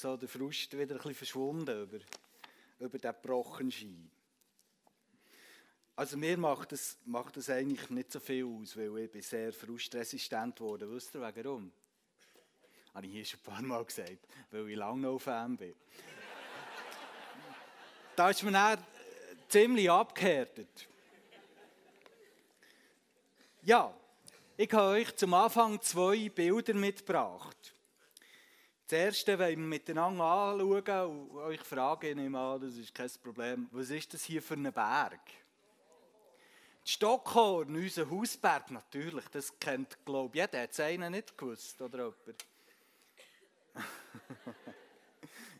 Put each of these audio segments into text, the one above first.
so der Frust wieder ein bisschen verschwunden über, über den Brochenschein. Also mir macht das, macht das eigentlich nicht so viel aus, weil ich bin sehr frustresistent geworden. Wisst ihr, warum? Habe ich hier schon ein paar Mal gesagt, weil ich lange noch Fan bin. da ist man dann ziemlich abgehärtet. Ja, ich habe euch zum Anfang zwei Bilder mitgebracht. Das erste wollen wir miteinander anschauen und euch fragen, ich nehme an, das ist kein Problem, was ist das hier für ein Berg? Die Stockhorn, unser Hausberg, natürlich, das kennt, glaube ich, jeder. Hat es einen nicht gewusst, oder jemand?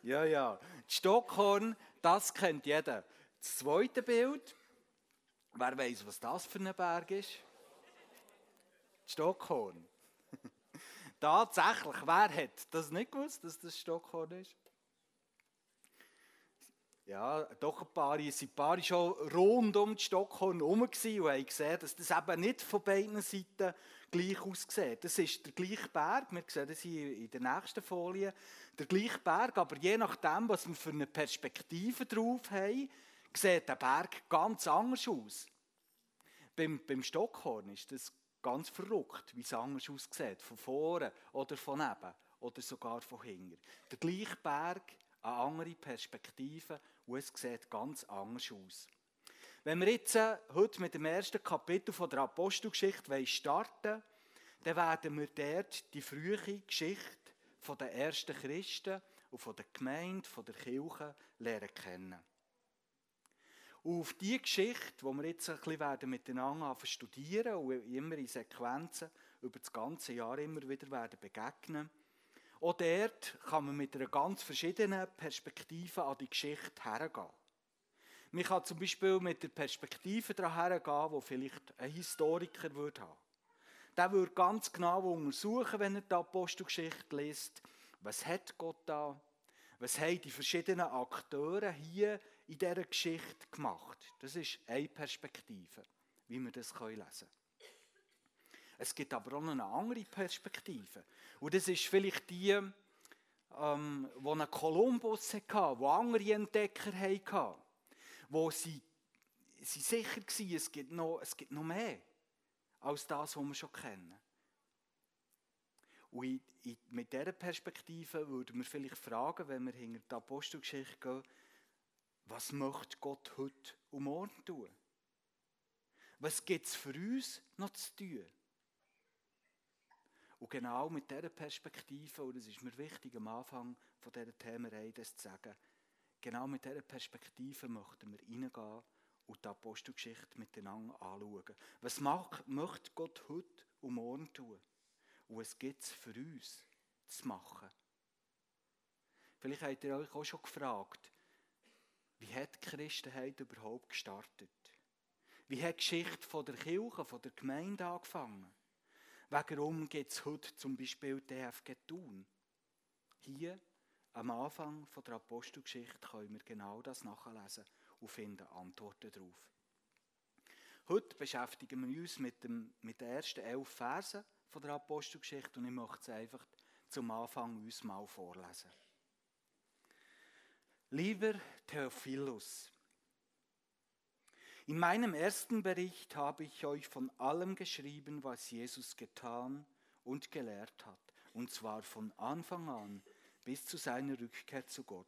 ja, ja. Stockhorn, das kennt jeder. Das zweite Bild, wer weiß, was das für ein Berg ist? Die Stockhorn. Tatsächlich, wer hat das nicht gewusst, dass das Stockhorn ist? Ja, doch ein paar, es sind ein paar schon rund um die Stockhorn herum und haben gesehen, dass das eben nicht von beiden Seiten gleich aussieht. Das ist der gleiche Berg, wir sehen das hier in der nächsten Folie, der gleiche Berg, aber je nachdem, was wir für eine Perspektive drauf haben, sieht der Berg ganz anders aus. Beim, beim Stockhorn ist das ganz verrückt, wie es anders aussieht, von vorne oder von neben oder sogar von hinten. Der gleiche Berg, eine andere Perspektive und es sieht ganz anders aus. Wenn wir jetzt äh, heute mit dem ersten Kapitel von der Apostelgeschichte starten dann werden wir dort die frühe Geschichte den ersten Christen und von der Gemeinde, von der Kirche lernen kennen. Und auf diese Geschichte, die wir jetzt ein bisschen werden miteinander studieren und immer in Sequenzen über das ganze Jahr immer wieder werden begegnen, auch dort kann man mit einer ganz verschiedenen Perspektive an die Geschichte hergehen. Man kann zum Beispiel mit der Perspektive daran hergehen, wo vielleicht ein Historiker würde haben. Der würde ganz genau untersuchen, wenn er die Apostelgeschichte liest, was hat Gott da, was haben die verschiedenen Akteure hier in dieser Geschichte gemacht. Das ist eine Perspektive, wie wir das lesen können. Es gibt aber auch eine andere Perspektive. Und das ist vielleicht die, ähm, wo ein Kolumbus hatte, wo andere Entdecker hatten, wo sie, sie sicher waren, es gibt, noch, es gibt noch mehr als das, was wir schon kennen. Und mit dieser Perspektive würden wir vielleicht fragen, wenn wir hinter die Apostelgeschichte gehen, was möchte Gott heute und morgen tun? Was gibt es für uns noch zu tun? Und genau mit dieser Perspektive, und das ist mir wichtig am Anfang von dieser Themenreihe, das zu sagen, genau mit dieser Perspektive möchten wir reingehen und die Apostelgeschichte miteinander anschauen. Was macht, möchte Gott heute und morgen tun? Und was gibt es für uns zu machen? Vielleicht habt ihr euch auch schon gefragt, wie hat die Christenheit überhaupt gestartet? Wie hat die Geschichte von der Kirche, von der Gemeinde angefangen? Warum gibt es heute zum Beispiel DFG Thun? Hier am Anfang von der Apostelgeschichte können wir genau das nachlesen und finden Antworten darauf. Heute beschäftigen wir uns mit, dem, mit den ersten elf Versen von der Apostelgeschichte und ich möchte es einfach zum Anfang uns mal vorlesen. Lieber Theophilus, in meinem ersten Bericht habe ich euch von allem geschrieben, was Jesus getan und gelehrt hat, und zwar von Anfang an bis zu seiner Rückkehr zu Gott.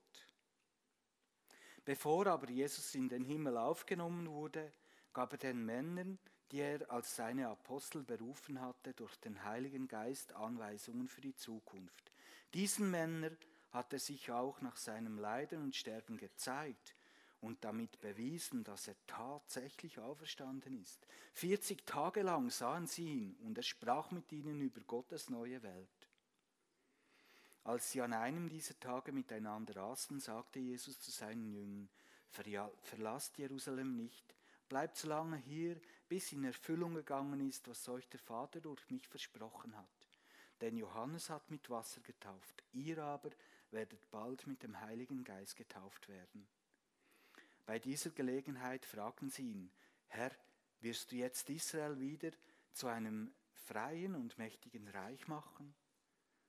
Bevor aber Jesus in den Himmel aufgenommen wurde, gab er den Männern, die er als seine Apostel berufen hatte, durch den Heiligen Geist Anweisungen für die Zukunft. Diesen Männern hat er sich auch nach seinem Leiden und Sterben gezeigt und damit bewiesen, dass er tatsächlich auferstanden ist. 40 Tage lang sahen sie ihn und er sprach mit ihnen über Gottes neue Welt. Als sie an einem dieser Tage miteinander aßen, sagte Jesus zu seinen Jüngern, verlasst Jerusalem nicht, bleibt so lange hier, bis in Erfüllung gegangen ist, was euch der Vater durch mich versprochen hat. Denn Johannes hat mit Wasser getauft, ihr aber werdet bald mit dem Heiligen Geist getauft werden. Bei dieser Gelegenheit fragten sie ihn, Herr, wirst du jetzt Israel wieder zu einem freien und mächtigen Reich machen?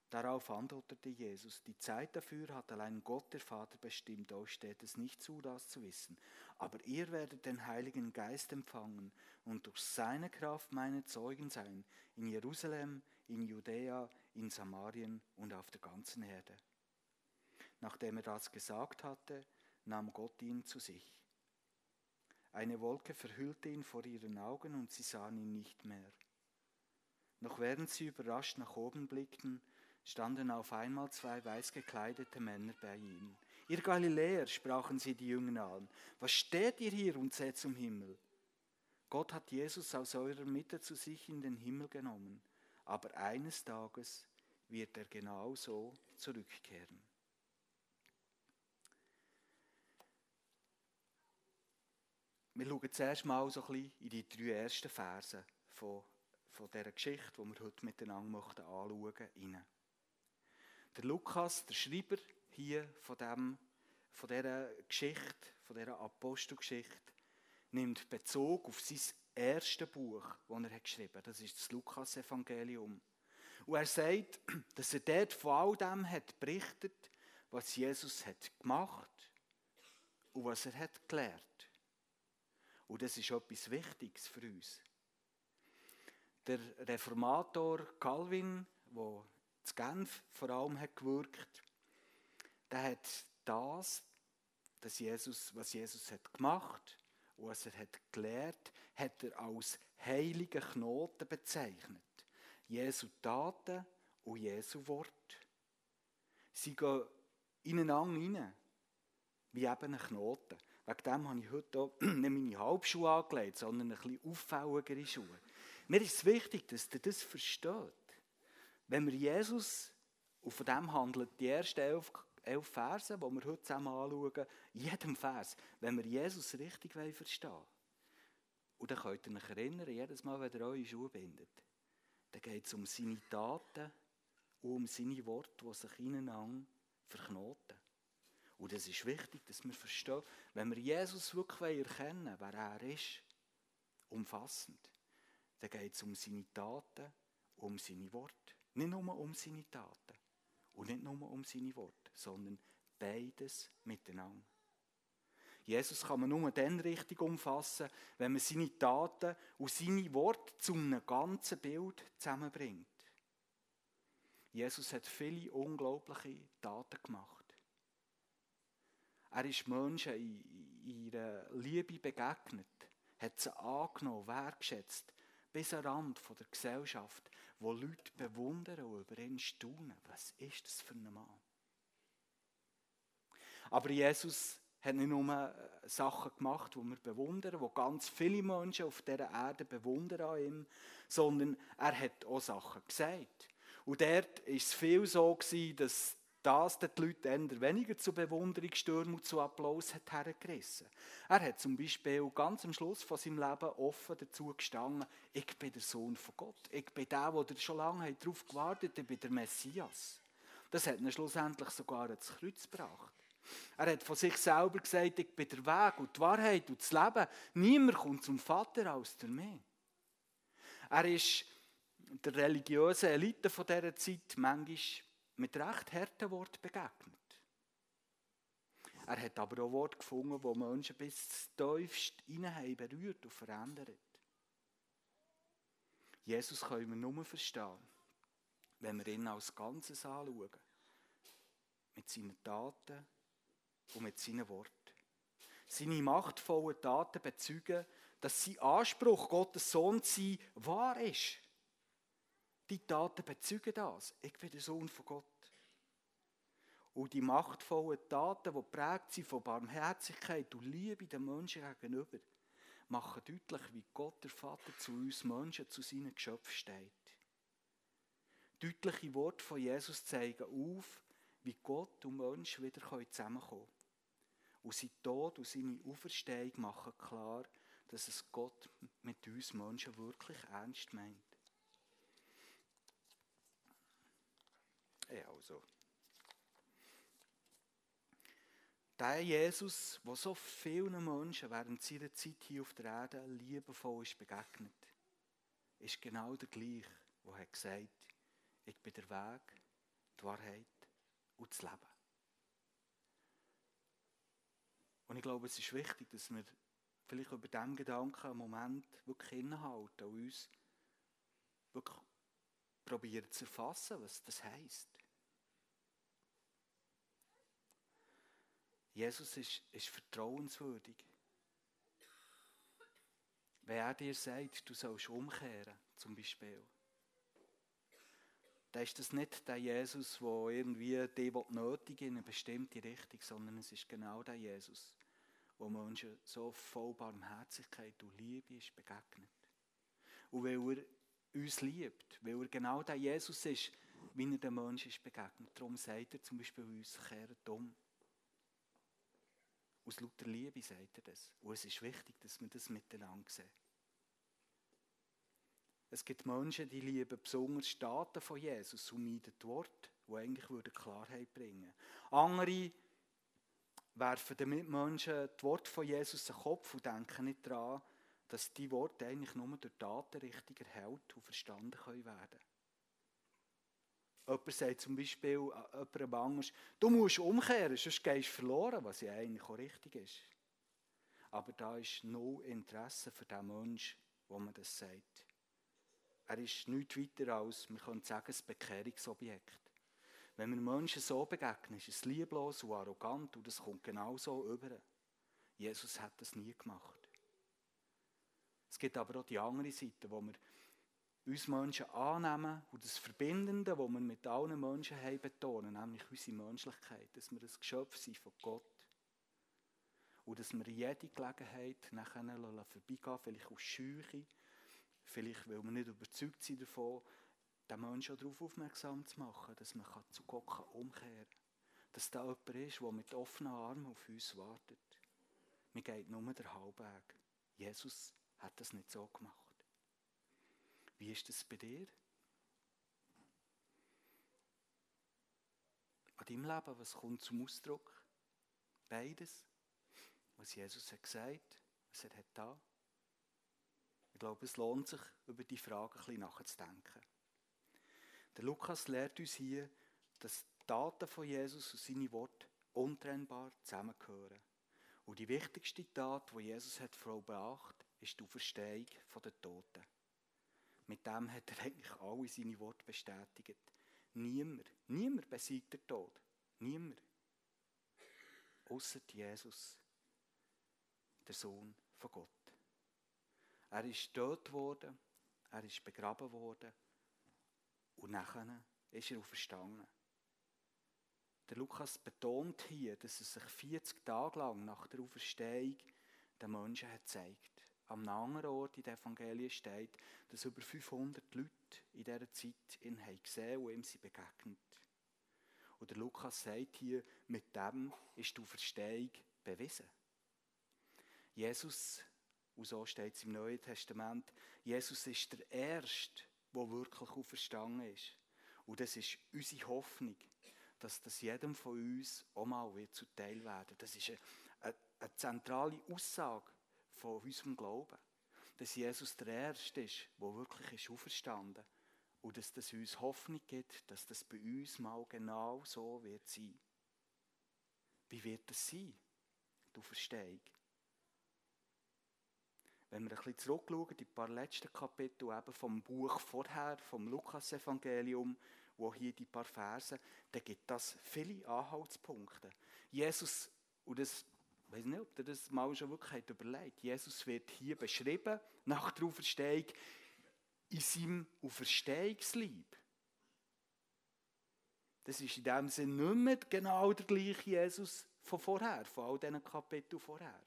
Darauf antwortete Jesus, die Zeit dafür hat allein Gott der Vater bestimmt, euch steht es nicht zu, das zu wissen. Aber ihr werdet den Heiligen Geist empfangen und durch seine Kraft meine Zeugen sein, in Jerusalem, in Judäa, in Samarien und auf der ganzen Erde. Nachdem er das gesagt hatte, nahm Gott ihn zu sich. Eine Wolke verhüllte ihn vor ihren Augen und sie sahen ihn nicht mehr. Noch während sie überrascht nach oben blickten, standen auf einmal zwei weiß gekleidete Männer bei ihnen. Ihr Galiläer, sprachen sie die Jünger an, was steht ihr hier und seht zum Himmel? Gott hat Jesus aus eurer Mitte zu sich in den Himmel genommen, aber eines Tages wird er genau so zurückkehren. Wir schauen zuerst mal so ein bisschen in die drei ersten Verse von, von dieser Geschichte, die wir heute miteinander anschauen möchten. Der Lukas, der Schreiber hier von, dem, von dieser Geschichte, von dieser Apostelgeschichte, nimmt Bezug auf sein erstes Buch, das er geschrieben hat. Das ist das Lukas-Evangelium. Und er sagt, dass er dort von all dem hat berichtet, was Jesus hat gemacht und was er hat gelehrt. Und das ist etwas Wichtiges für uns. Der Reformator Calvin, der zu Genf vor allem hat gewirkt, der hat das, das Jesus, was Jesus hat gemacht und was er hat gelehrt, hat er als heilige Knoten bezeichnet. Jesu Taten und Jesu Wort. Sie gehen ineinander rein, wie eben ein Knoten. Wegen dem habe ich heute auch nicht meine Halbschuhe angelegt, sondern ein bisschen auffälligere Schuhe. Mir ist es wichtig, dass ihr das versteht. Wenn wir Jesus, und von dem handelt die ersten elf, elf Verse, die wir heute zusammen anschauen, jedem Vers, wenn wir Jesus richtig verstehen wollen, und dann könnt ihr euch erinnern, jedes Mal, wenn ihr eure Schuhe bindet, dann geht es um seine Taten und um seine Worte, die sich ineinander verknoten. Und es ist wichtig, dass wir verstehen, wenn wir Jesus wirklich erkennen wer er ist, umfassend, dann geht es um seine Taten um seine Worte. Nicht nur um seine Taten und nicht nur um seine Worte, sondern beides miteinander. Jesus kann man nur dann richtig umfassen, wenn man seine Taten und seine Worte zu einem ganzen Bild zusammenbringt. Jesus hat viele unglaubliche Taten gemacht. Er ist Menschen in ihrer Liebe begegnet, hat sie angenommen, wertschätzt, bis den Rand der Gesellschaft, wo Leute bewundern und über ihn staunen. Was ist das für ein Mann? Aber Jesus hat nicht nur äh, Sachen gemacht, die wir bewundern, wo ganz viele Menschen auf dieser Erde bewundern an ihm, sondern er hat auch Sachen gesagt. Und dort war es viel so, gewesen, dass das die Leute eher weniger zu Bewunderungsstürmen und zu Applaus hat hergerissen. Er hat zum Beispiel ganz am Schluss von seinem Leben offen dazu gestanden, ich bin der Sohn von Gott. Ich bin der, der schon lange darauf gewartet hat, ich bin der Messias. Das hat ihn schlussendlich sogar ins Kreuz gebracht. Er hat von sich selber gesagt, ich bin der Weg und die Wahrheit und das Leben. Niemand kommt zum Vater als durch mich. Er ist der religiösen Elite von dieser Zeit manchmal mit recht harten Worten begegnet. Er hat aber auch Worte gefunden, die Menschen bis tiefst hinein berührt und verändert. Jesus können wir nur verstehen, wenn wir ihn als Ganzes anschauen. Mit seinen Taten und mit seinen Worten. Seine machtvollen Taten bezeugen, dass sein Anspruch, Gottes Sohn zu sein, wahr ist. Die Taten bezeugen das. Ich bin der Sohn von Gott. Und die machtvollen Taten, die prägt sind von Barmherzigkeit und Liebe den Menschen gegenüber, machen deutlich, wie Gott, der Vater, zu uns Menschen, zu seinen Geschöpfen steht. Deutliche Worte von Jesus zeigen auf, wie Gott und Mensch wieder zusammenkommen können. Und sein Tod und seine Auferstehung machen klar, dass es Gott mit uns Menschen wirklich ernst meint. Ja, also. Der Jesus, der so vielen Menschen während seiner Zeit hier auf der Erde liebevoll ist begegnet, ist genau der gleiche, der hat gesagt, ich bin der Weg, die Wahrheit und das Leben. Und ich glaube, es ist wichtig, dass wir vielleicht über diesem Gedanken einen Moment wirklich innehalten und uns wirklich probieren zu erfassen, was das heisst. Jesus ist, ist vertrauenswürdig. Wenn er dir sagt, du sollst umkehren, zum Beispiel, dann ist das nicht der Jesus, der irgendwie die nötig in eine bestimmte Richtung, sondern es ist genau der Jesus, wo Menschen so voll Barmherzigkeit und Liebe ist begegnet. Und weil er uns liebt, weil er genau der Jesus ist, wie er den Menschen ist begegnet. Darum sagt er zum Beispiel uns, kehrt um. Aus lauter Liebe sagt er das. Und es ist wichtig, dass wir das miteinander sehen. Es gibt Menschen, die lieben besonders Staaten von Jesus und meiden die Worte, die eigentlich Klarheit bringen. Andere werfen den Mitmenschen die Worte von Jesus in den Kopf und denken nicht daran, dass die Worte eigentlich nur durch Taten richtig erhält und verstanden können werden Jemand sagt zum Beispiel jemandem anders, du musst umkehren, sonst gehst du verloren, was ja eigentlich auch richtig ist. Aber da ist no Interesse für den Menschen, wo man das sagt. Er ist nichts weiter als, man könnte sagen, ein Bekehrungsobjekt. Wenn wir Menschen so begegnen, ist es lieblos und arrogant und das kommt genau so über. Jesus hat das nie gemacht. Es gibt aber auch die andere Seite, wo wir uns Menschen annehmen und das Verbindende, das wir mit allen Menschen haben, betonen, nämlich unsere Menschlichkeit, dass wir ein Geschöpf sind von Gott. Und dass wir jede Gelegenheit vorbeigehen vielleicht aus Scheuche, vielleicht weil wir nicht überzeugt sind davon, den Menschen darauf aufmerksam zu machen, dass man zu Gott umkehren kann. Dass da jemand ist, der mit offenen Armen auf uns wartet. Mir geht nur der Halbweg. Jesus hat das nicht so gemacht. Wie ist das bei dir? An deinem Leben, was kommt zum Ausdruck? Beides. Was Jesus hat gesagt, was er hat da. Ich glaube, es lohnt sich, über die Frage ein bisschen nachzudenken. Der Lukas lehrt uns hier, dass die Taten von Jesus und seine Worte untrennbar zusammengehören. Und die wichtigste Tat, die Jesus hat vollbracht, ist die Auferstehung der Toten. Mit dem hat er eigentlich alle seine Worte bestätigt. Niemand, niemand besiegt den Tod. Niemand. Außer Jesus, der Sohn von Gott. Er ist tot worden, er ist begraben worden und nachher ist er auferstanden. Der Lukas betont hier, dass er sich 40 Tage lang nach der Auferstehung den Menschen hat gezeigt. Am anderen Ort in der Evangelien steht, dass über 500 Leute in dieser Zeit ihn haben gesehen und ihm sie begegnet. Und der Lukas sagt hier, mit dem ist die Auferstehung bewiesen. Jesus, und so steht es im Neuen Testament, Jesus ist der Erste, der wirklich auferstanden ist. Und das ist unsere Hoffnung, dass das jedem von uns auch mal wird zuteil werden. Das ist eine, eine, eine zentrale Aussage von unserem Glauben. Dass Jesus der Erste ist, der wirklich ist auferstanden und dass das uns Hoffnung gibt, dass das bei uns mal genau so wird sein. Wie wird das sein, die Auferstehung? Wenn wir ein bisschen zurückschauen, die paar letzten Kapitel eben vom Buch vorher, vom Lukas-Evangelium, wo hier die paar Verse, dann gibt das viele Anhaltspunkte. Jesus, und das ich weiß nicht, ob ihr das mal schon wirklich überlegt Jesus wird hier beschrieben, nach der Auferstehung, in seinem Auferstehungslieb. Das ist in dem Sinne nicht mehr genau der gleiche Jesus von vorher, von all diesen Kapiteln vorher.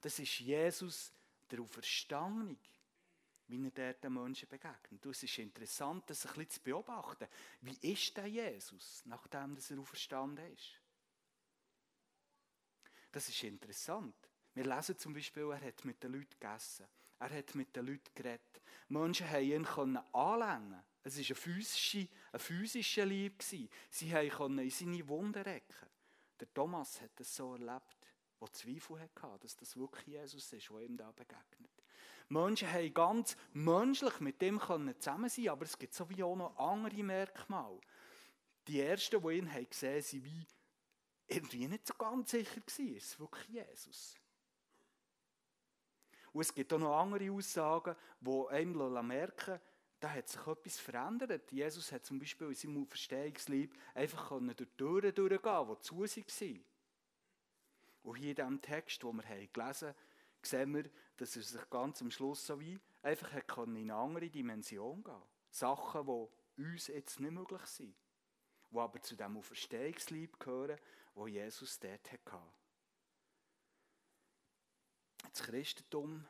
Das ist Jesus, der Auferstandene, wie er dort den Menschen begegnet. Und es ist interessant, das ein bisschen zu beobachten. Wie ist der Jesus, nachdem er auferstanden ist? Das ist interessant. Wir lesen zum Beispiel, er hat mit den Leuten gegessen. Er hat mit den Leuten geredet. Menschen haben ihn anlängen Es war ein physischer, ein physischer Lieb. Sie konnten in seine Wunden recken. Der Thomas hat es so erlebt, der Zweifel hatte, dass das wirklich Jesus ist, der ihm da begegnet. Menschen haben ganz menschlich mit dem zusammen sein aber es gibt so wie auch noch andere Merkmale. die Ersten, die ihn gesehen haben, waren wie irgendwie nicht so ganz sicher gewesen, ist es wirklich Jesus? Und es gibt auch noch andere Aussagen, die einem merken da hat sich etwas verändert. Jesus hat zum Beispiel in seinem Verstehungslieb einfach durch die Türen durchgehen, die zu waren. Und hier in diesem Text, den wir gelesen haben, sehen wir, dass er sich ganz am Schluss so wie einfach in eine andere Dimension gehen Sachen, die uns jetzt nicht möglich sind, die aber zu dem Auferstehungslieb gehören, wo Jesus dort hatte. Das Christentum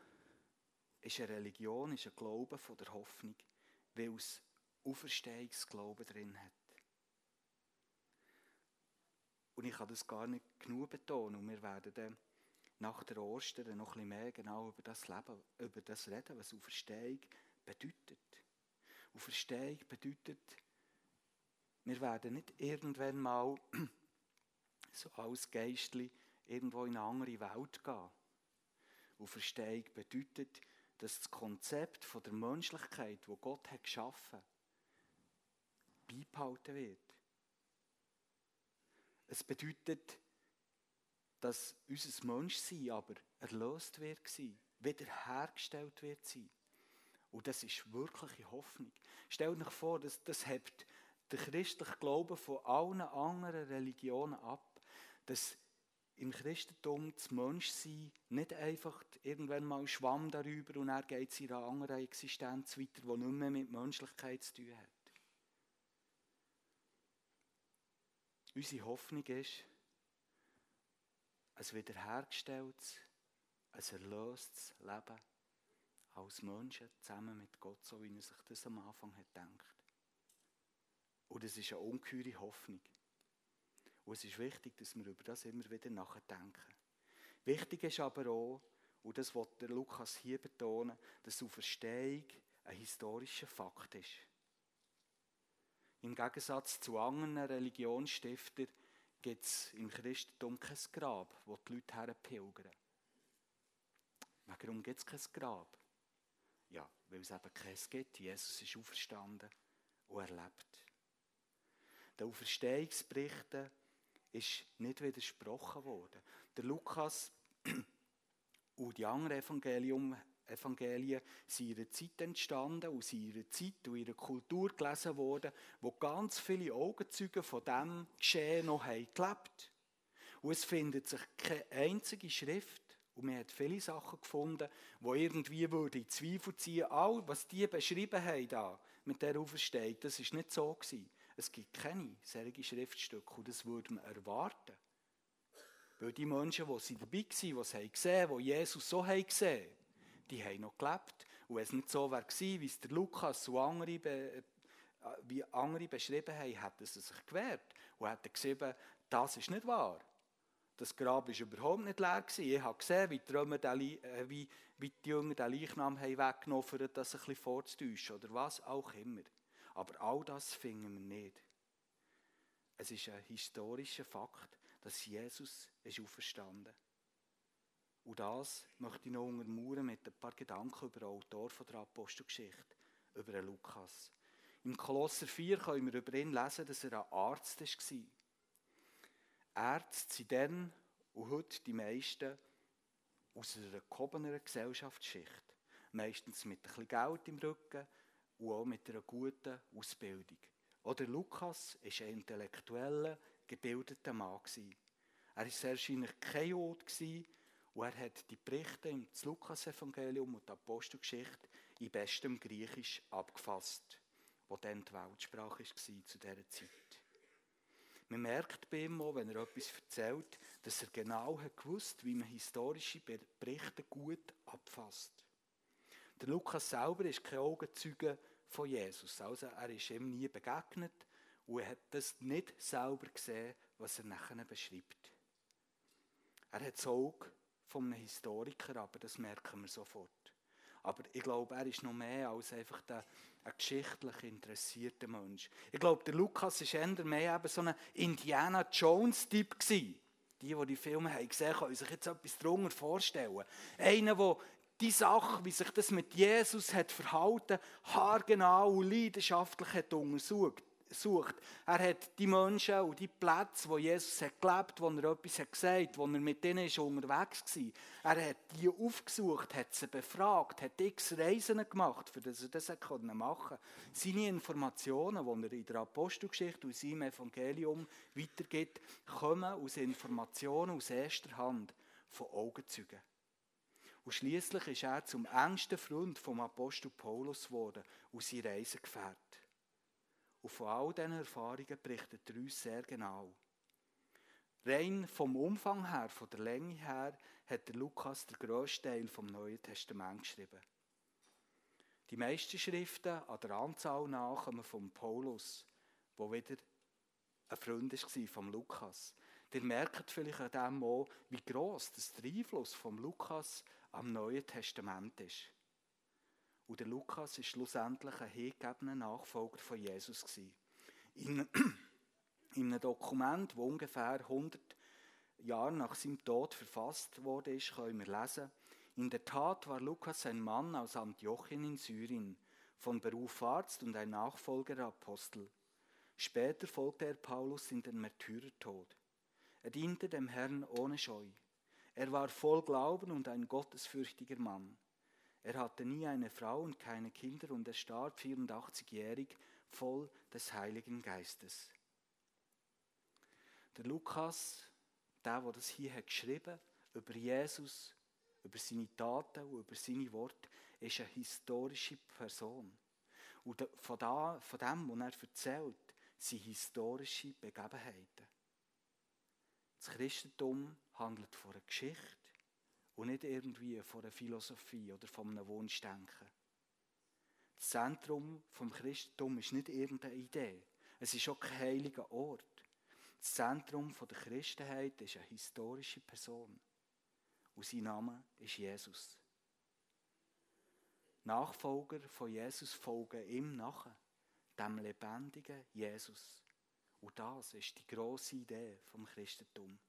ist eine Religion, ist ein Glaube von der Hoffnung, weil es Auferstehungsglauben drin hat. Und ich kann das gar nicht genug betonen. Und wir werden dann nach der Ostern noch ein mehr genau über das Leben, über das reden, was Auferstehung bedeutet. Auferstehung bedeutet, wir werden nicht irgendwann mal so als Geistli irgendwo in eine andere Welt gehen. Auferstehung bedeutet, dass das Konzept von der Menschlichkeit, wo Gott hat geschaffen, beibehalten wird. Es bedeutet, dass unser Menschsein aber erlöst wird wiederhergestellt wird. Und das ist wirkliche Hoffnung. Stellt euch vor, das, das hebt der christliche Glaube von allen anderen Religionen ab, dass im Christentum das Menschsein nicht einfach irgendwann mal schwamm darüber und er geht in einer anderen Existenz weiter, die nicht mehr mit Menschlichkeit zu tun hat. Unsere Hoffnung ist, ein wiederhergestelltes, ein erlöstes Leben als Menschen zusammen mit Gott, so wie er sich das am Anfang hat gedacht. Und es ist eine ungeheure Hoffnung. Und es ist wichtig, dass wir über das immer wieder nachdenken. Wichtig ist aber auch, und das wird der Lukas hier betonen, dass die Auferstehung ein historischer Fakt ist. Im Gegensatz zu anderen Religionsstiftern gibt es im Christentum kein Grab, wo die Leute herpilgern. Warum gibt es kein Grab? Ja, weil es eben keins gibt. Jesus ist auferstanden und erlebt. Der Auferstehungsberichte ist nicht widersprochen worden. Der Lukas und die anderen Evangelium, Evangelien sind in einer Zeit entstanden in einer Zeit und einer Kultur gelesen worden, wo ganz viele Augenzeuge von dem Geschehen noch haben gelebt Und es findet sich keine einzige Schrift und man hat viele Sachen gefunden, wo irgendwie würde in Zweifel ziehen, all was die beschrieben haben da mit der Auferstehung, das ist nicht so gewesen. Es gibt keine solchen Schriftstücke und das würde man erwarten. Weil die Menschen, die dabei waren, die es haben gesehen die Jesus so haben gesehen die haben noch gelebt. Und wenn es nicht so wäre wie es der Lukas und andere, äh, wie andere beschrieben haben, hätten sie sich gewehrt und hätten geschrieben, das ist nicht wahr. Das Grab war überhaupt nicht leer. Ich habe gesehen, wie die, den, äh, wie, wie die Jünger den Leichnam haben weggenommen haben, um das ein bisschen vorzutäuschen oder was auch immer. Aber all das finden wir nicht. Es ist ein historischer Fakt, dass Jesus ist auferstanden Und das möchte ich noch untermauern mit ein paar Gedanken über den Autor der Apostelgeschichte, über Lukas. Im Kolosser 4 können wir über ihn lesen, dass er ein Arzt war. Ärzte sind dann und heute die meisten aus einer gehobeneren Gesellschaftsschicht. Meistens mit ein bisschen Geld im Rücken, und auch mit einer guten Ausbildung. Oder Lukas war ein intellektueller, gebildeter Mann. Er war wahrscheinlich kein Jod und er hat die Berichte im Lukas-Evangelium und der Apostelgeschichte in bestem Griechisch abgefasst, wo dann die Weltsprache war zu dieser Zeit. Man merkt bei ihm auch, wenn er etwas erzählt, dass er genau hat gewusst, wie man historische Berichte gut abfasst. Der Lukas selber ist kein Augenzeuge von Jesus. Also er ist ihm nie begegnet und er hat das nicht selber gesehen, was er nachher beschreibt. Er hat das Auge von einem Historiker, aber das merken wir sofort. Aber ich glaube, er ist noch mehr als einfach der, ein geschichtlich interessierter Mensch. Ich glaube, der Lukas war eher mehr eben so ein Indiana Jones-Typ. Die, die die Filme haben gesehen haben, können sich jetzt etwas darunter vorstellen. Einer, der die Sache, wie sich das mit Jesus hat verhalten, haargenau und leidenschaftlich hat untersucht. aufgesucht. Er hat die Menschen und die Plätze, wo Jesus hat gelebt, wo er etwas hat gesagt, wo er mit denen ist unterwegs war. Er hat die aufgesucht, hat sie befragt, hat x Reisen gemacht, für das er das machen konnte. Seine Informationen, die er in der Apostelgeschichte und seinem Evangelium weitergibt, kommen aus Informationen aus erster Hand von Augenzeugen. Und schließlich ist er zum engsten Freund vom Apostel Paulus geworden und sein Reisegefährt. Und von all diesen Erfahrungen berichtet er uns sehr genau. Rein vom Umfang her, von der Länge her, hat Lukas den grössten Teil vom Neuen Testament geschrieben. Die meisten Schriften an der Anzahl nach kommen von Paulus, wo wieder ein Freund war vom Lukas. Ihr merkt vielleicht an dem auch, wie gross das der Einfluss vom Lukas am Neuen Testament ist. Und der Lukas ist schlussendlich ein hingegebener Nachfolger von Jesus In, in einem Dokument, das ungefähr 100 Jahre nach seinem Tod verfasst wurde, können wir lesen, in der Tat war Lukas ein Mann aus Antiochien in Syrien, von Beruf Arzt und ein Nachfolger Apostel. Später folgte er Paulus in den Märtyrertod. Er diente dem Herrn ohne Scheu. Er war voll Glauben und ein gottesfürchtiger Mann. Er hatte nie eine Frau und keine Kinder und er starb 84-jährig voll des Heiligen Geistes. Der Lukas, der, der das hier hat über Jesus, über seine Taten und über seine Worte, ist eine historische Person. Und von, da, von dem, was er erzählt, sind historische Begebenheiten. Das Christentum handelt von einer Geschichte und nicht irgendwie von einer Philosophie oder von einem Wunschdenken. Das Zentrum vom Christentum ist nicht irgendeine Idee. Es ist auch kein heiliger Ort. Das Zentrum der Christenheit ist eine historische Person. Und sein Name ist Jesus. Nachfolger von Jesus folgen ihm nach, dem lebendigen Jesus. Und das ist die grosse Idee vom Christentum.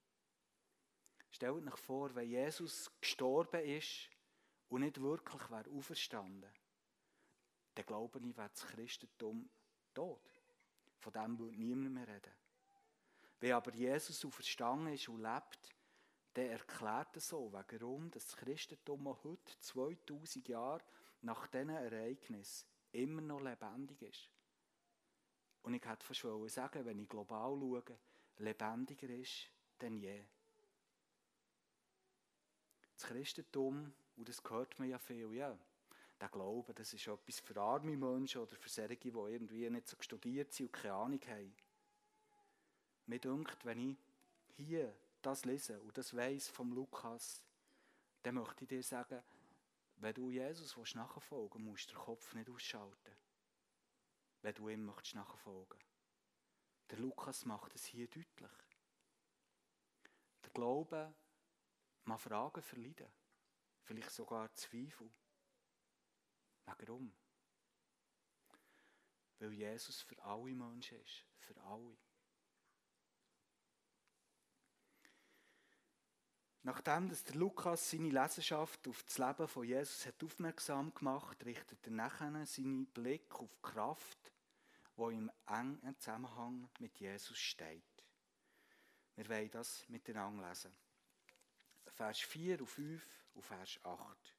Stellt euch vor, wenn Jesus gestorben ist und nicht wirklich wäre auferstanden, dann glaube ich, wäre das Christentum tot. Von dem würde niemand mehr reden. Wenn aber Jesus auferstanden ist und lebt, dann erklärt er so, warum das Christentum auch heute, 2000 Jahre nach diesen Ereignissen, immer noch lebendig ist. Und ich hätte fast sagen, wenn ich global schaue, lebendiger ist denn je Christentum, und das hört man ja viel, ja, der Glaube, das ist etwas für arme Menschen oder für solche, die irgendwie nicht so studiert sind und keine Ahnung haben. Mir denkt, wenn ich hier das lese und das weiss vom Lukas, dann möchte ich dir sagen, wenn du Jesus willst nachfolgen musst du den Kopf nicht ausschalten. Wenn du ihm möchtest nachfolgen. Der Lukas macht es hier deutlich. Der Glaube mal Fragen verleiden. Vielleicht sogar Zweifel. Warum? Weil Jesus für alle Menschen ist. Für alle. Nachdem dass der Lukas seine Leserschaft auf das Leben von Jesus hat aufmerksam gemacht, richtet er nachher seinen Blick auf die Kraft, die im engen Zusammenhang mit Jesus steht. Wir wollen das miteinander lesen. Vers 4 und 5 und Vers 8.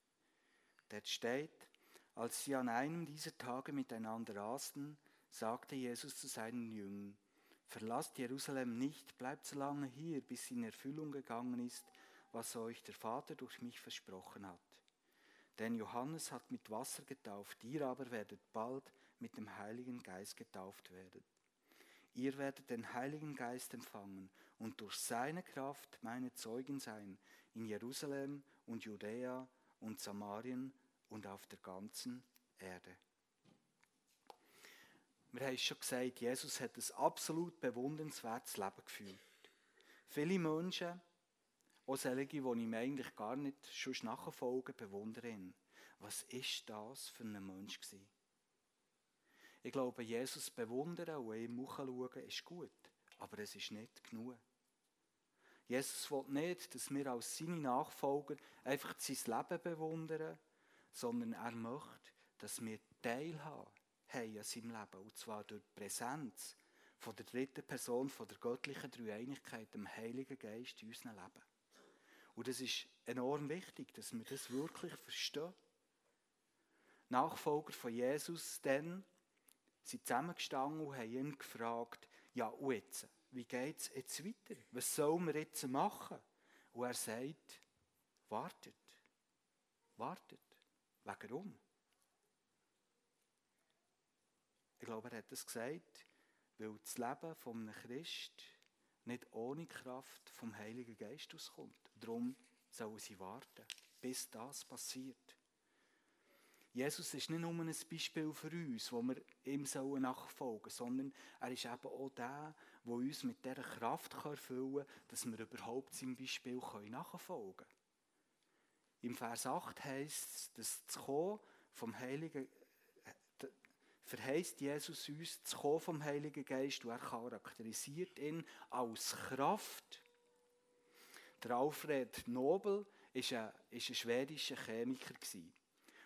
Dort steht, als sie an einem dieser Tage miteinander aßen, sagte Jesus zu seinen Jüngern, Verlasst Jerusalem nicht, bleibt so lange hier, bis in Erfüllung gegangen ist, was euch der Vater durch mich versprochen hat. Denn Johannes hat mit Wasser getauft, ihr aber werdet bald mit dem Heiligen Geist getauft werden. Ihr werdet den Heiligen Geist empfangen und durch seine Kraft meine Zeugen sein in Jerusalem und Judäa und Samarien und auf der ganzen Erde. Wir haben schon gesagt, Jesus hat ein absolut bewundernswertes Leben geführt. Viele Menschen, auch solche, die ihm eigentlich gar nicht schon nachfolgen, bewundern. Was ist das für ein Mensch gewesen? Ich glaube, Jesus bewundern und ihm nachschauen ist gut, aber es ist nicht genug. Jesus will nicht, dass wir als seine Nachfolger einfach sein Leben bewundern, sondern er möchte, dass wir teilhaben, haben in seinem Leben. Und zwar durch die Präsenz von der dritten Person, von der göttlichen Dreieinigkeit, dem Heiligen Geist in unserem Leben. Und das ist enorm wichtig, dass wir das wirklich verstehen. Nachfolger von Jesus dann sind zusammengestanden und haben ihn gefragt, ja und jetzt, wie geht es jetzt weiter? Was sollen wir jetzt machen? Und er sagt, wartet, wartet. Warum? Ich glaube, er hat das gesagt, weil das Leben von einem Christ nicht ohne Kraft vom Heiligen Geist auskommt. Darum sollen sie warten, bis das passiert. Jesus ist nicht nur ein Beispiel für uns, wo wir ihm nachfolgen sollen, sondern er ist eben auch der, der uns mit dieser Kraft erfüllen kann, dass wir überhaupt seinem Beispiel nachfolgen können. Im Vers 8 heißt es, dass das Kommen vom Heiligen verheißt Jesus uns das Kommen vom Heiligen Geist und er charakterisiert ihn als Kraft. Der Alfred Nobel war ein, ein schwedischer Chemiker.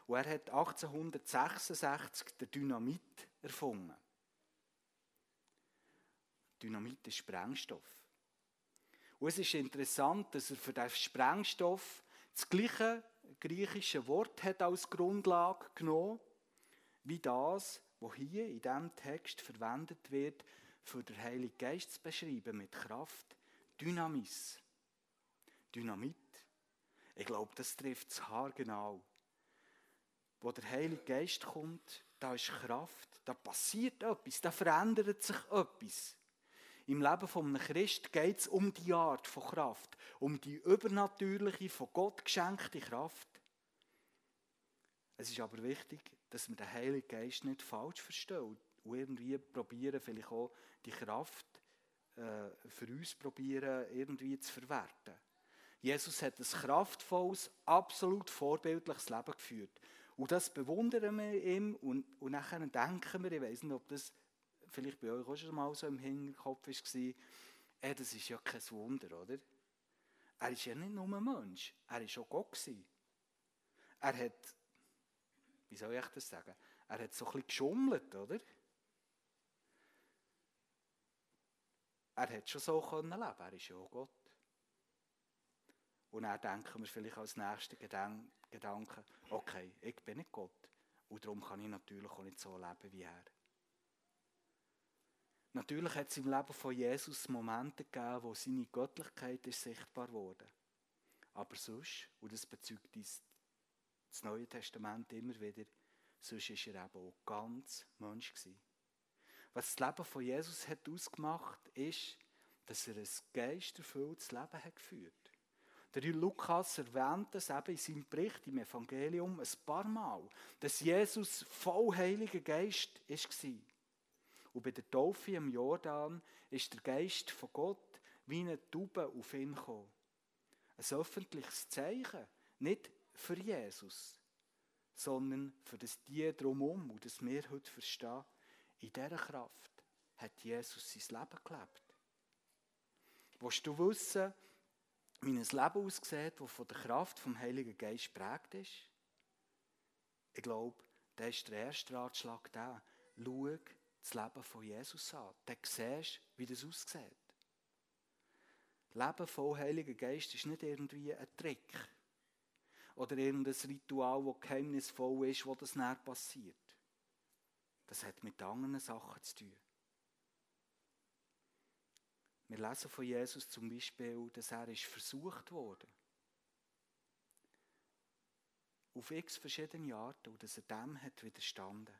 Und er hat 1866 den Dynamit erfunden. Dynamit ist Sprengstoff. Und es ist interessant, dass er für den Sprengstoff das gleiche griechische Wort hat als Grundlage genommen, wie das, was hier in diesem Text verwendet wird, für den Heiligen Geist zu beschreiben mit Kraft. Dynamis. Dynamit. Ich glaube, das trifft es haargenau. Wo der Heilige Geist kommt, da ist Kraft, da passiert etwas, da verändert sich etwas. Im Leben von einem Christ geht es um die Art von Kraft, um die übernatürliche, von Gott geschenkte Kraft. Es ist aber wichtig, dass wir den Heiligen Geist nicht falsch verstehen und irgendwie probieren, vielleicht auch die Kraft äh, für uns probieren, irgendwie zu verwerten. Jesus hat ein kraftvolles, absolut vorbildliches Leben geführt. Und das bewundern wir ihm und, und nachher denken wir, ich weiß nicht, ob das vielleicht bei euch auch schon mal so im Hinterkopf war, äh, das ist ja kein Wunder, oder? Er ist ja nicht nur ein Mensch, er war auch Gott. Gewesen. Er hat, wie soll ich das sagen, er hat so ein bisschen geschummelt, oder? Er hat schon so können leben, er ist ja auch Gott. Und dann denken wir vielleicht als nächsten Gedanken, okay, ich bin nicht Gott. Und darum kann ich natürlich auch nicht so leben wie er. Natürlich hat es im Leben von Jesus Momente gegeben, wo seine Göttlichkeit ist sichtbar wurde. Aber sonst, und das bezeugt uns das Neue Testament immer wieder, sonst war er eben auch ganz Mensch. Gewesen. Was das Leben von Jesus hat ausgemacht ist, dass er ein geisterfülltes Leben hat geführt der Lukas erwähnt es eben in seinem Bericht im Evangelium ein paar Mal, dass Jesus voll Heiliger Geist war. Und bei der Taufe im Jordan ist der Geist von Gott wie eine Taube auf ihn gekommen. Ein öffentliches Zeichen, nicht für Jesus, sondern für das Die drumherum und das wir heute verstehen. In dieser Kraft hat Jesus sein Leben gelebt. Willst du wissen, wie ein Leben aussieht, das von der Kraft vom Heiligen Geist prägt ist? Ich glaube, da ist der erste Ratschlag da. Schau das Leben von Jesus an. Dann siehst du, wie das aussieht. Leben voll Heiligen Geist ist nicht irgendwie ein Trick oder irgendein Ritual, das geheimnisvoll ist, wo das näher passiert. Das hat mit anderen Sachen zu tun. Wir lesen von Jesus zum Beispiel, dass er ist versucht wurde. Auf x verschiedene Arten und dass er dem hat widerstanden.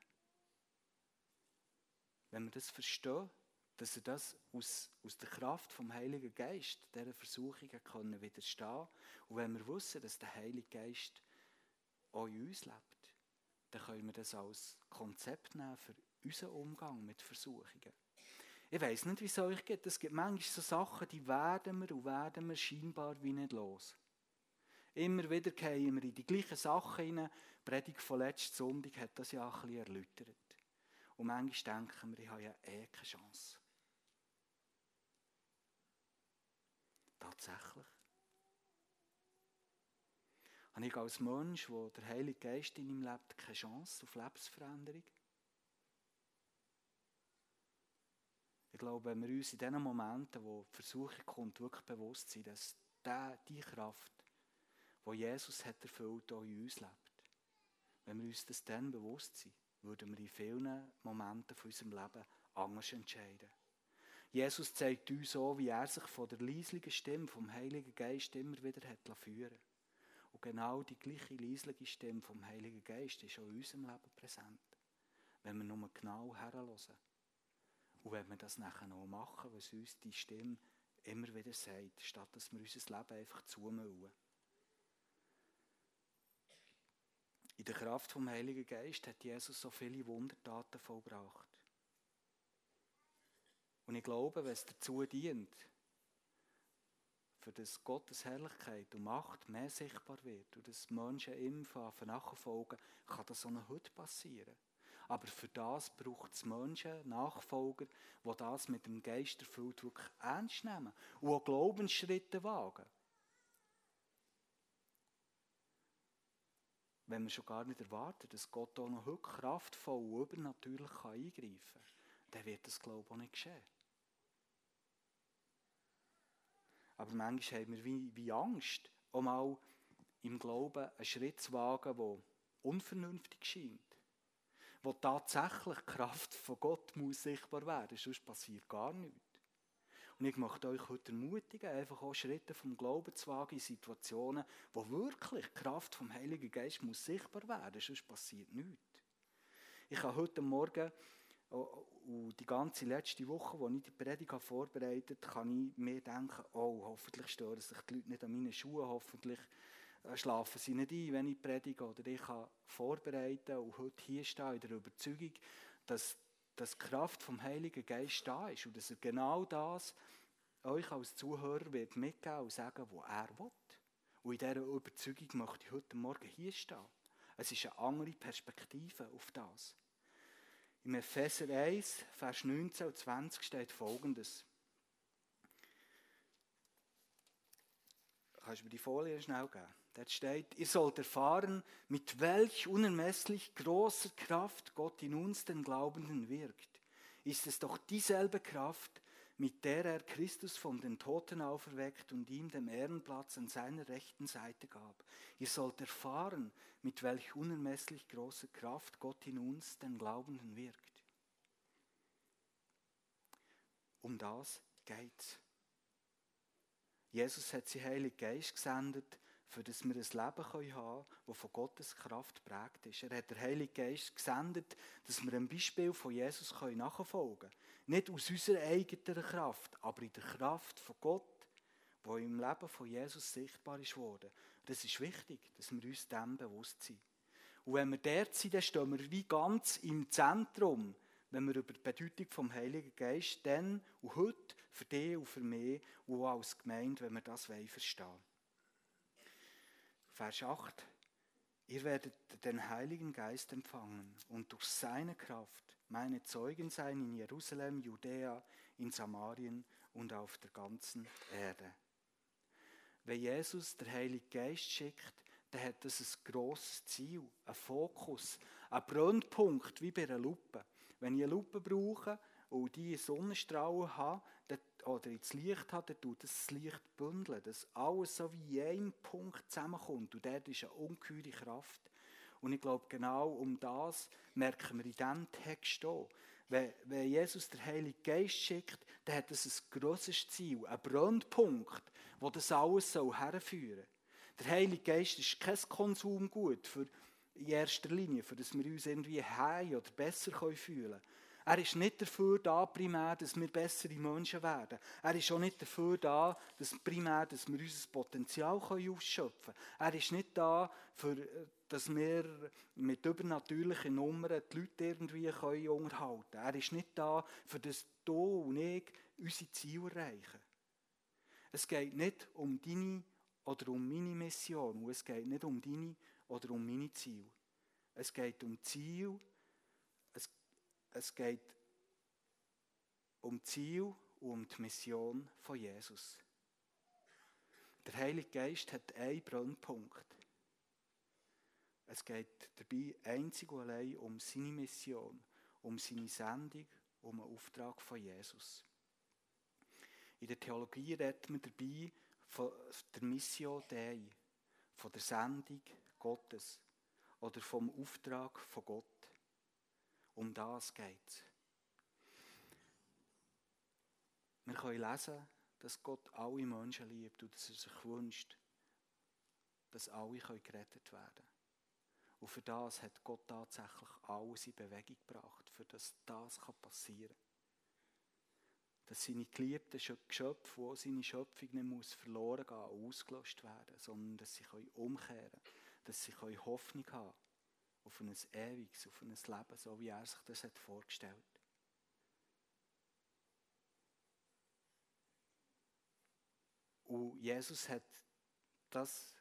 Wenn wir das verstehen, dass er das aus, aus der Kraft vom Heiligen Geist dieser Versuchungen können widerstehen und wenn wir wissen, dass der Heilige Geist auch in uns lebt, dann können wir das als Konzept nehmen für unseren Umgang mit Versuchungen. Ich weiß nicht, wie es euch geht. Es gibt manchmal so Sachen, die werden wir und werden wir scheinbar wie nicht los. Immer wieder gehen wir in die gleichen Sachen hinein. Die Predigt von letzten Sonntag hat das ja ein bisschen erläutert. Und manchmal denken wir, ich habe ja eh keine Chance. Tatsächlich. Habe ich als Mensch, wo der Heilige Geist in ihm lebt, keine Chance auf Lebensveränderung? Ich glaube, wenn wir uns in diesen Momenten, wo die Versuchung kommt, wirklich bewusst sind, dass die Kraft, die Jesus hat erfüllt, auch in uns lebt. Wenn wir uns das dann bewusst sind, würden wir in vielen Momenten von unserem Leben anders entscheiden. Jesus zeigt uns auch, wie er sich von der leislichen Stimme vom Heiligen Geist immer wieder hat führen Und genau die gleiche leisliche Stimme vom Heiligen Geist ist auch in unserem Leben präsent. Wenn wir nur genau herhören. Und wenn wir das nachher noch machen, was uns die Stimme immer wieder sagt, statt dass wir unser Leben einfach zumüllen. In der Kraft vom Heiligen Geist hat Jesus so viele Wundertaten vollbracht. Und ich glaube, wenn es dazu dient, für das Gottes Herrlichkeit und Macht mehr sichtbar wird und dass Menschen ihm nachfolgen, kann das so heute passieren. Aber für das braucht es Menschen, Nachfolger, die das mit dem Geist erfüllt wirklich ernst nehmen und auch Glaubensschritte wagen. Wenn man schon gar nicht erwartet, dass Gott auch noch heute kraftvoll und übernatürlich eingreifen kann, dann wird das, glaube auch nicht geschehen. Aber manchmal haben wir wie, wie Angst, um mal im Glauben einen Schritt zu wagen, der unvernünftig scheint. Wo tatsächlich die Kraft von Gott muss sichtbar werden muss, sonst passiert gar nichts. Und ich möchte euch heute ermutigen, einfach auch Schritte vom Glauben zu wagen in Situationen, wo wirklich die Kraft vom Heiligen Geist muss sichtbar werden muss, sonst passiert nichts. Ich habe heute Morgen Oh, und die ganze letzte Woche, als ich die Predigt vorbereitet habe, kann ich mir denken, oh, hoffentlich stören sich die Leute nicht an meinen Schuhen, hoffentlich schlafen sie nicht ein, wenn ich predige. Oder ich kann vorbereiten und heute hier stehen in der Überzeugung, dass, dass die Kraft vom Heiligen Geist da ist und dass er genau das euch als Zuhörer wird mitgeben und sagen, was er will. Und in dieser Überzeugung möchte ich heute Morgen hier stehen. Es ist eine andere Perspektive auf das. Im Epheser 1, Vers 19 und 20 steht folgendes. Kannst du mir die Folie schnell geben? Dort steht, ihr sollt erfahren, mit welch unermesslich großer Kraft Gott in uns, den Glaubenden, wirkt. Ist es doch dieselbe Kraft, mit der er Christus von den Toten auferweckt und ihm den Ehrenplatz an seiner rechten Seite gab. Ihr sollt erfahren, mit welch unermesslich großer Kraft Gott in uns, den Glaubenden, wirkt. Um das geht's. Jesus hat sein Heiligen Geist gesendet, für das wir ein Leben haben können, das von Gottes Kraft prägt ist. Er hat den Heiligen Geist gesendet, dass wir ein Beispiel von Jesus nachfolgen können. Nicht aus unserer eigenen Kraft, aber in der Kraft von Gott, die im Leben von Jesus sichtbar ist worden. Das ist wichtig, dass wir uns dem bewusst sind. Und wenn wir dort sind, dann stehen wir wie ganz im Zentrum, wenn wir über die Bedeutung vom Heiligen Geist dann und heute für dich und für mich und auch als Gemeinde, wenn wir das verstehen wollen. Vers 8. Ihr werdet den Heiligen Geist empfangen und durch seine Kraft meine Zeugen sein in Jerusalem, Judäa, in Samarien und auf der ganzen Erde. Wenn Jesus der Heilige Geist schickt, dann hat das ein grosses Ziel, ein Fokus, ein Brennpunkt, wie bei einer Lupe. Wenn ich eine Lupe brauche und die Sonnenstrahlen habe, oder ins Licht hat, dann tut das Licht bündeln, dass alles so wie in einem Punkt zusammenkommt. Und dort ist eine ungeheure Kraft. Und ich glaube, genau um das merken wir in diesem Text auch. Wenn, wenn Jesus der Heilige Geist schickt, dann hat das ein grosses Ziel, ein Brandpunkt, wo das alles soll herführen soll. Der Heilige Geist ist kein Konsumgut für in erster Linie, für das wir uns irgendwie heim oder besser fühlen können. Er ist nicht dafür da, primär, dass wir bessere Menschen werden. Er ist auch nicht dafür da, dass primär, dass wir unser Potenzial ausschöpfen können. Er ist nicht da, für, dass wir mit übernatürlichen Nummern die Leute irgendwie können unterhalten können. Er ist nicht da, für das du und ich unsere Ziele erreichen. Es geht nicht um deine oder um meine Mission und es geht nicht um deine oder um meine Ziele. Es geht um Ziel, es geht um Ziel und um die Mission von Jesus. Der Heilige Geist hat einen Brennpunkt. Es geht dabei einzig und allein um seine Mission, um seine Sendung, um den Auftrag von Jesus. In der Theologie redet man dabei von der Mission Dei, von der Sendung Gottes oder vom Auftrag von Gott. Um das geht es. Wir können lesen, dass Gott alle Menschen liebt und dass er sich wünscht, dass alle gerettet werden können. Und für das hat Gott tatsächlich alles in Bewegung gebracht, für das das passieren kann. Dass seine geliebten Geschöpfe, wo seine Schöpfung nicht muss verloren gehen ausgelöscht werden, sondern dass sie umkehren können, dass sie Hoffnung haben auf ein ewiges, auf ein Leben, so wie er sich das hat vorgestellt hat. Und Jesus hat das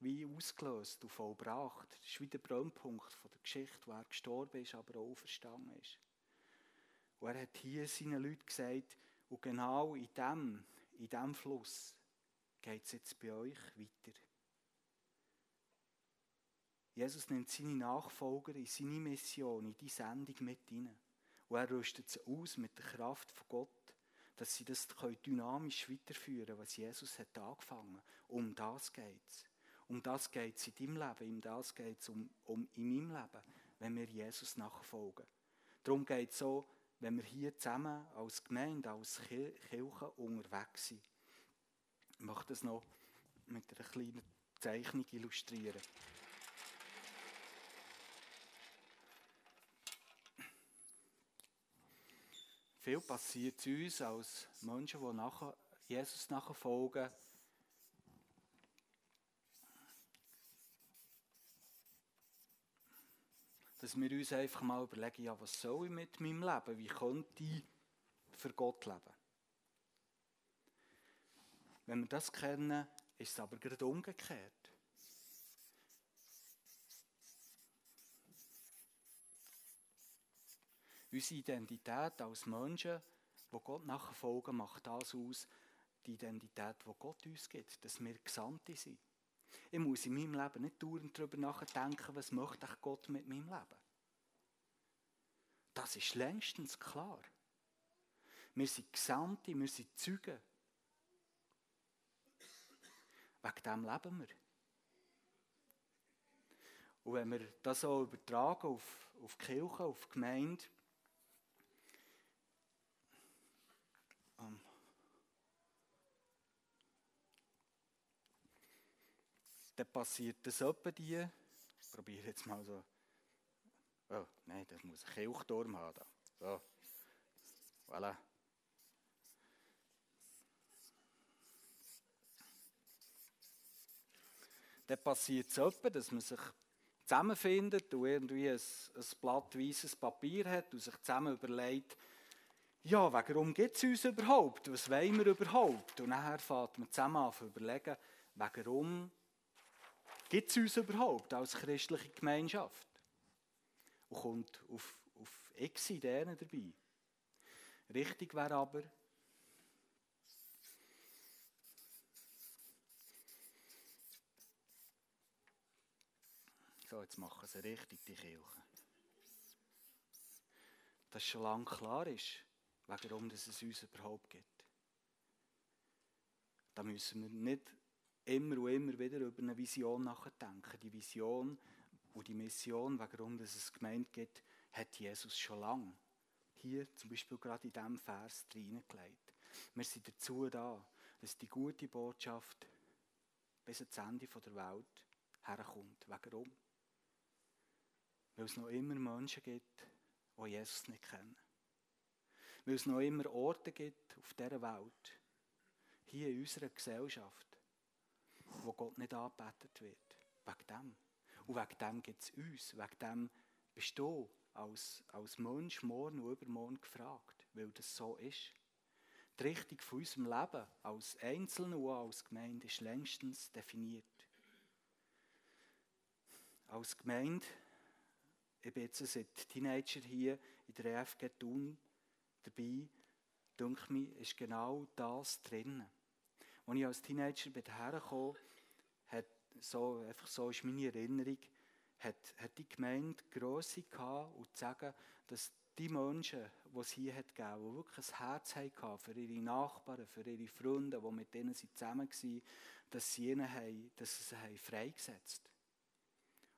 wie ausgelöst und vollbracht. Das ist wie der Brennpunkt der Geschichte, wo er gestorben ist, aber auch verstanden ist. Und er hat hier seinen Leuten gesagt, und genau in dem, in dem Fluss geht es jetzt bei euch weiter. Jesus nimmt seine Nachfolger in seine Mission, in die Sendung mit hinein. Und er rüstet sie aus mit der Kraft von Gott dass sie das dynamisch weiterführen können, was Jesus hat angefangen. Um das geht es. Um das geht es in deinem Leben, um das geht es um, um in meinem Leben, wenn wir Jesus nachfolgen. Darum geht es so, wenn wir hier zusammen als Gemeinde, als Kirche unterwegs sind. Ich möchte das noch mit einer kleinen Zeichnung illustrieren. Viel passiert zu uns als Menschen, die nachher Jesus nachfolgen. Dass wir uns einfach mal überlegen, ja, was soll ich mit meinem Leben? Wie könnte ich für Gott leben? Wenn wir das kennen, ist es aber gerade umgekehrt. Unsere Identität als Menschen, wo Gott nachfolgen, macht das aus, die Identität, die Gott uns gibt, dass wir Gesandte sind. Ich muss in meinem Leben nicht dauernd darüber nachdenken, was möchte Gott mit meinem Leben. Das ist längstens klar. Wir sind Gesandte, wir sind Zeugen. Wegen dem leben wir. Und wenn wir das so übertragen auf, auf die Kirche, auf die Gemeinde, dann passiert das etwa die. Ich probiere jetzt mal so. Oh, nein, das muss ein Kirchturm haben. So. Voilà. Dann passiert es etwa, dass man sich zusammenfindet und irgendwie ein, ein Blatt weißes Papier hat und sich zusammen überlegt, ja, warum gibt es uns überhaupt? Was wollen wir überhaupt? Und nachher fährt man zusammen an zu überlegen, warum Gibt es uns überhaupt als christliche Gemeinschaft? Und kommt auf, auf x dabei. Richtig wäre aber, So, jetzt machen sie richtig, die Kirche. Dass schon lange klar ist, warum es uns überhaupt gibt. Da müssen wir nicht immer und immer wieder über eine Vision nachdenken. Die Vision und die Mission, warum es gemeint gibt, hat Jesus schon lange. Hier zum Beispiel gerade in diesem Vers reingelegt. Wir sind dazu da, dass die gute Botschaft bis ans Ende der Welt herkommt. Warum? Weil es noch immer Menschen gibt, die Jesus nicht kennen. Weil es noch immer Orte gibt auf dieser Welt, hier in unserer Gesellschaft, wo Gott nicht angebetet wird. Wegen dem. Und wegen dem gibt es uns. Wegen dem bist du als, als Mensch morgen und übermorgen gefragt, weil das so ist. Die Richtung von unserem Leben als Einzelne und als Gemeinde ist längstens definiert. Als Gemeinde, ich bin jetzt seit Teenager hier in der EFG Thun dabei, denke mir, ist genau das drin. Als ich als Teenager hergekommen hat so, einfach so ist meine Erinnerung, hat, hat die Gemeinde Grosse gehabt und zu sagen, dass die Menschen, die es hier hat gegeben, die wirklich ein Herz hatten für ihre Nachbarn, für ihre Freunde, die mit denen sie zusammen waren, dass sie ihnen haben, dass sie sie freigesetzt haben.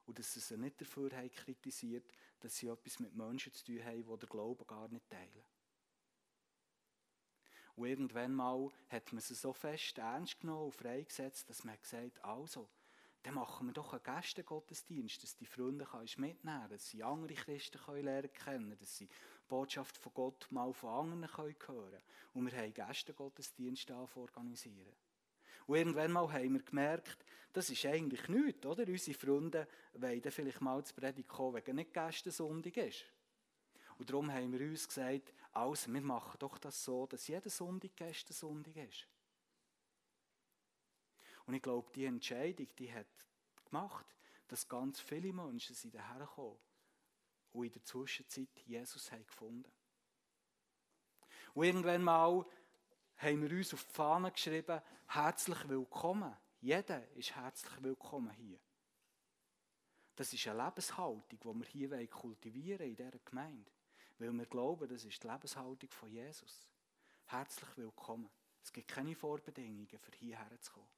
Und dass sie sie nicht dafür haben kritisiert, dass sie etwas mit Menschen zu tun haben, die den Glauben gar nicht teilen. Und irgendwann mal hat man sie so fest ernst genommen und freigesetzt, dass man gesagt hat, also, dann machen wir doch einen Gästegottesdienst, dass die Freunde mitnehmen können, dass sie andere Christen können lernen können, dass sie die Botschaft von Gott mal von anderen können hören Und wir haben Gästegottesdienste organisieren. Und irgendwann mal haben wir gemerkt, das ist eigentlich nichts, oder? Unsere Freunde wollen vielleicht mal zu Predigt kommen, wenn nicht Gästensonntag ist. Und darum haben wir uns gesagt, also, wir machen doch das so, dass jeder Sonntag Gästensonntag ist. Und ich glaube, die Entscheidung, die hat gemacht, dass ganz viele Menschen sind dahergekommen und in der Zwischenzeit Jesus haben gefunden. Und irgendwann mal haben wir uns auf die Fahne geschrieben, herzlich willkommen. Jeder ist herzlich willkommen hier. Das ist eine Lebenshaltung, die wir hier kultivieren in dieser Gemeinde. Weil wir glauben, das ist die Lebenshaltung von Jesus. Herzlich willkommen. Es gibt keine Vorbedingungen, für hierher zu kommen.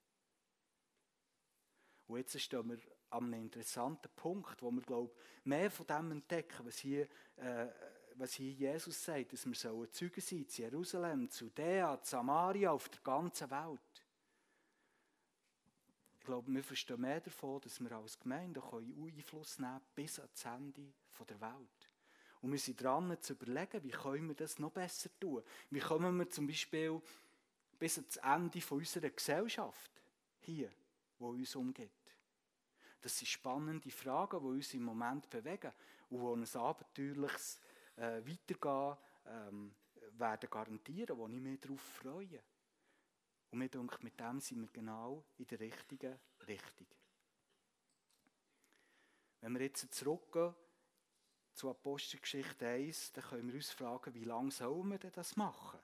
Und jetzt stehen wir an einem interessanten Punkt, wo wir, glaube mehr von dem entdecken, was hier, äh, was hier Jesus sagt, dass wir Zeugen sein zu Jerusalem, zu Dea, zu Samaria, auf der ganzen Welt. Ich glaube, wir verstehen mehr davon, dass wir als Gemeinde Einfluss nehmen können bis ans Ende der Welt. Und wir sind dran zu überlegen, wie können wir das noch besser tun. Wie kommen wir zum Beispiel bis ans Ende unserer Gesellschaft hier, wo uns umgeht. Das sind spannende Fragen, die uns im Moment bewegen und die ein abenteuerliches äh, Weitergehen ähm, werden garantieren, wo ich mich darauf freue. Und mir denke, mit dem sind wir genau in der richtigen Richtung. Wenn wir jetzt zurückgehen zu Apostelgeschichte 1, dann können wir uns fragen, wie lange sollen wir denn das machen?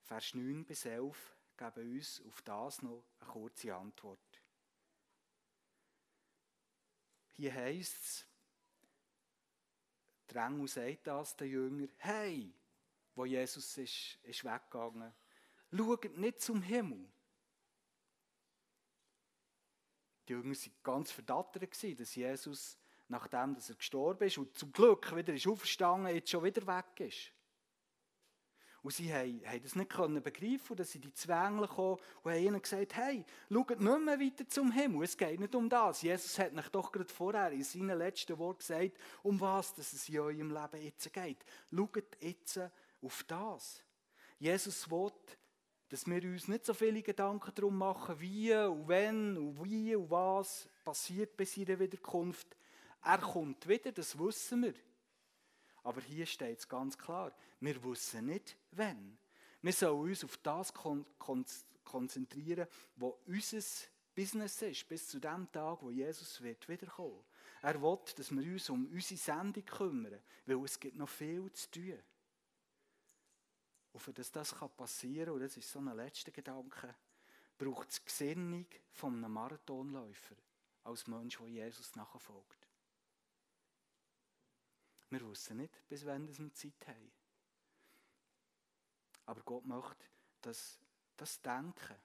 Vers 9 bis 11 geben uns auf das noch eine kurze Antwort. Hier heißt es, der Engel sagt das den Jüngern, hey, wo Jesus ist, ist weggegangen, schaut nicht zum Himmel. Die Jünger waren ganz verdattert, dass Jesus, nachdem er gestorben ist und zum Glück wieder ist aufgestanden, jetzt schon wieder weg ist. Und sie haben, das nicht können begreifen, dass sie die Zwängler kommen und haben ihnen gesagt, hey, schaut nicht mehr weiter zum Himmel, es geht nicht um das. Jesus hat euch doch gerade vorher in seinen letzten Worten gesagt, um was dass es in eurem Leben jetzt geht. Schaut jetzt auf das. Jesus will, dass wir uns nicht so viele Gedanken darum machen, wie und wenn und wie und was passiert bei seiner Wiederkunft. Er kommt wieder, das wissen wir. Aber hier steht es ganz klar, wir wissen nicht, wann. Wir sollen uns auf das kon kon konzentrieren, was unser Business ist, bis zu dem Tag, wo Jesus wird wiederkommen. Er will, dass wir uns um unsere Sendung kümmern, weil es gibt noch viel zu tun. Und für das das passieren kann, und das ist so ein letzter Gedanke, braucht es die Gesinnung von einem Marathonläufer als Mensch, der Jesus nachfolgt. Wir wissen nicht, bis wann wir Zeit haben. Aber Gott möchte, dass das Denken,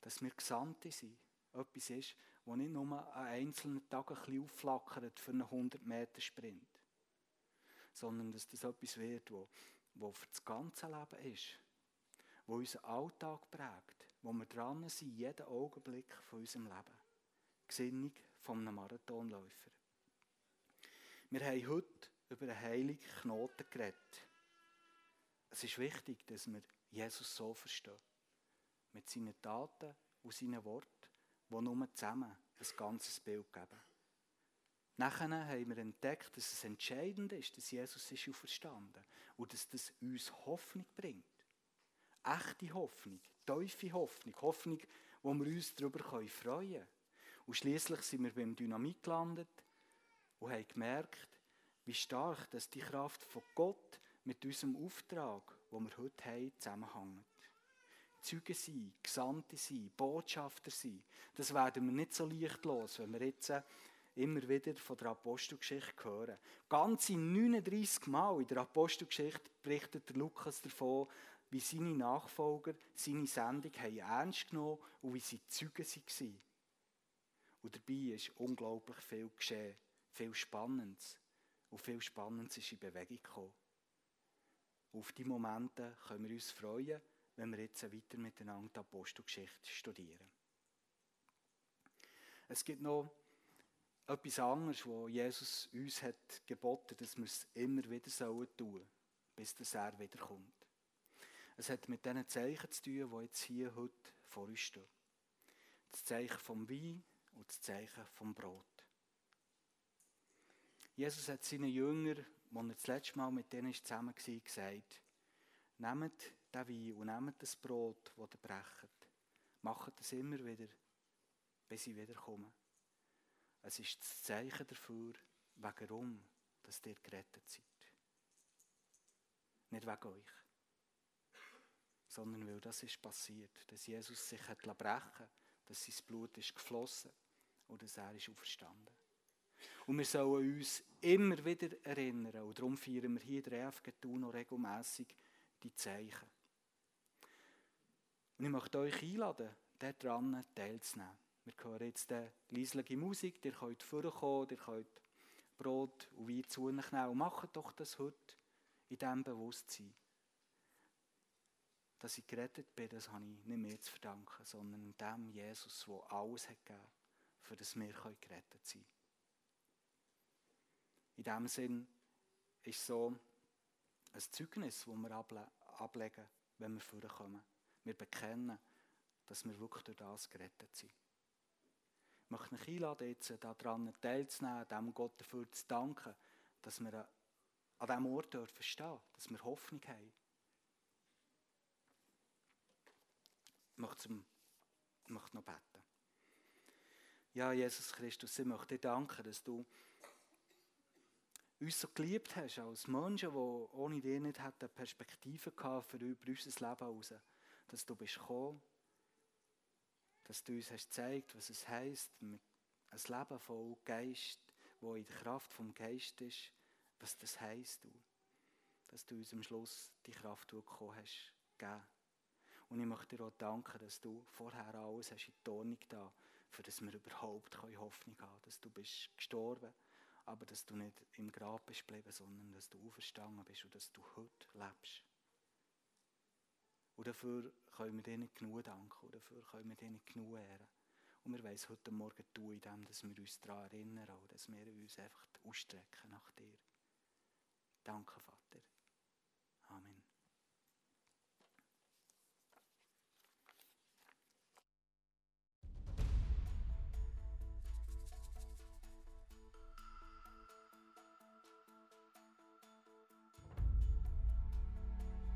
dass wir Gesandte sind, etwas ist, das nicht nur an einzelnen Tagen ein bisschen aufflackert für einen 100-Meter-Sprint, sondern dass das etwas wird, wo, wo für das ganze Leben ist, wo unseren Alltag prägt, wo wir dran sind, jeden Augenblick von unserem Leben. Gesinnung von einem Marathonläufer. Wir haben heute über einen heiligen Knoten geredet. Es ist wichtig, dass wir Jesus so verstehen. Mit seinen Taten und seinen Worten, die nur zusammen ein ganzes Bild geben. Nachher haben wir entdeckt, dass es entscheidend ist, dass Jesus ist auferstanden und dass das uns Hoffnung bringt. Echte Hoffnung, tiefe Hoffnung, Hoffnung, wo wir uns darüber freuen können. Und schließlich sind wir beim Dynamit gelandet, und haben gemerkt, wie stark dass die Kraft von Gott mit unserem Auftrag, den wir heute haben, zusammenhängt. Zeugen sein, Gesandte sein, Botschafter sein, das werden wir nicht so leicht los, wenn wir jetzt immer wieder von der Apostelgeschichte hören. Ganze 39 Mal in der Apostelgeschichte berichtet Lukas davon, wie seine Nachfolger seine Sendung haben ernst genommen und wie sie Zeugen waren. Und dabei ist unglaublich viel geschehen, viel Spannendes. Und viel Spannendes ist in Bewegung gekommen. Auf diese Momente können wir uns freuen, wenn wir jetzt weiter miteinander die Apostelgeschichte studieren. Es gibt noch etwas anderes, wo Jesus uns hat geboten, dass wir es immer wieder tun sollen, bis das er wiederkommt. Es hat mit diesen Zeichen zu tun, die jetzt hier heute vor uns stehen. Das Zeichen vom Wein und das Zeichen vom Brot. Jesus hat seinen Jüngern, als er das letzte Mal mit denen zusammen war, gesagt, nehmt den Wein und nehmt das Brot, das ihr brecht. Macht es immer wieder, bis ich wiederkomme. Es ist das Zeichen dafür, warum dass ihr gerettet seid. Nicht wegen euch, sondern weil das ist passiert, dass Jesus sich hat brechen dass sein Blut ist geflossen und dass er ist auferstanden. Und wir sollen uns immer wieder erinnern, und darum feiern wir hier in der EFG noch regelmässig die Zeichen. Und ich möchte euch einladen, daran teilzunehmen. Wir hören jetzt eine leisliche Musik, ihr könnt vorkommen, ihr könnt Brot und Wein zu euch nehmen. Und macht doch das heute in diesem Bewusstsein. Dass ich gerettet bin, das habe ich nicht mehr zu verdanken, sondern dem Jesus, der alles hat gegeben, für das wir gerettet sein können. In diesem Sinn ist so ein Zeugnis, das wir ablegen, wenn wir vorkommen. Wir bekennen, dass wir wirklich durch das gerettet sind. Ich möchte euch einladen, jetzt daran teilzunehmen, dem Gott dafür zu danken, dass wir an diesem Ort dürfen stehen, dass wir Hoffnung haben. Ich möchte, zum, ich möchte noch beten. Ja, Jesus Christus, ich möchte dir danken, dass du uns so geliebt hast, als Menschen, die ohne dich nicht hätten Perspektive gehabt für über unser Leben heraus. Dass du bist gekommen, dass du uns hast gezeigt, was es heisst, ein Leben voll Geist, wo in der Kraft vom Geist ist, was das heisst, du. Dass du uns am Schluss die Kraft, gekommen hast, gegeben. Und ich möchte dir auch danken, dass du vorher alles hast in die Ordnung da, für dass wir überhaupt Hoffnung haben können, dass du bist gestorben aber dass du nicht im Grab bist geblieben, sondern dass du auferstanden bist und dass du heute lebst. Und dafür können wir dir nicht genug danken und dafür können wir dir nicht genug ehren. Und wir wollen heute Morgen tun, indem wir uns daran erinnern und dass wir uns einfach ausstrecken nach dir. Danke, Vater.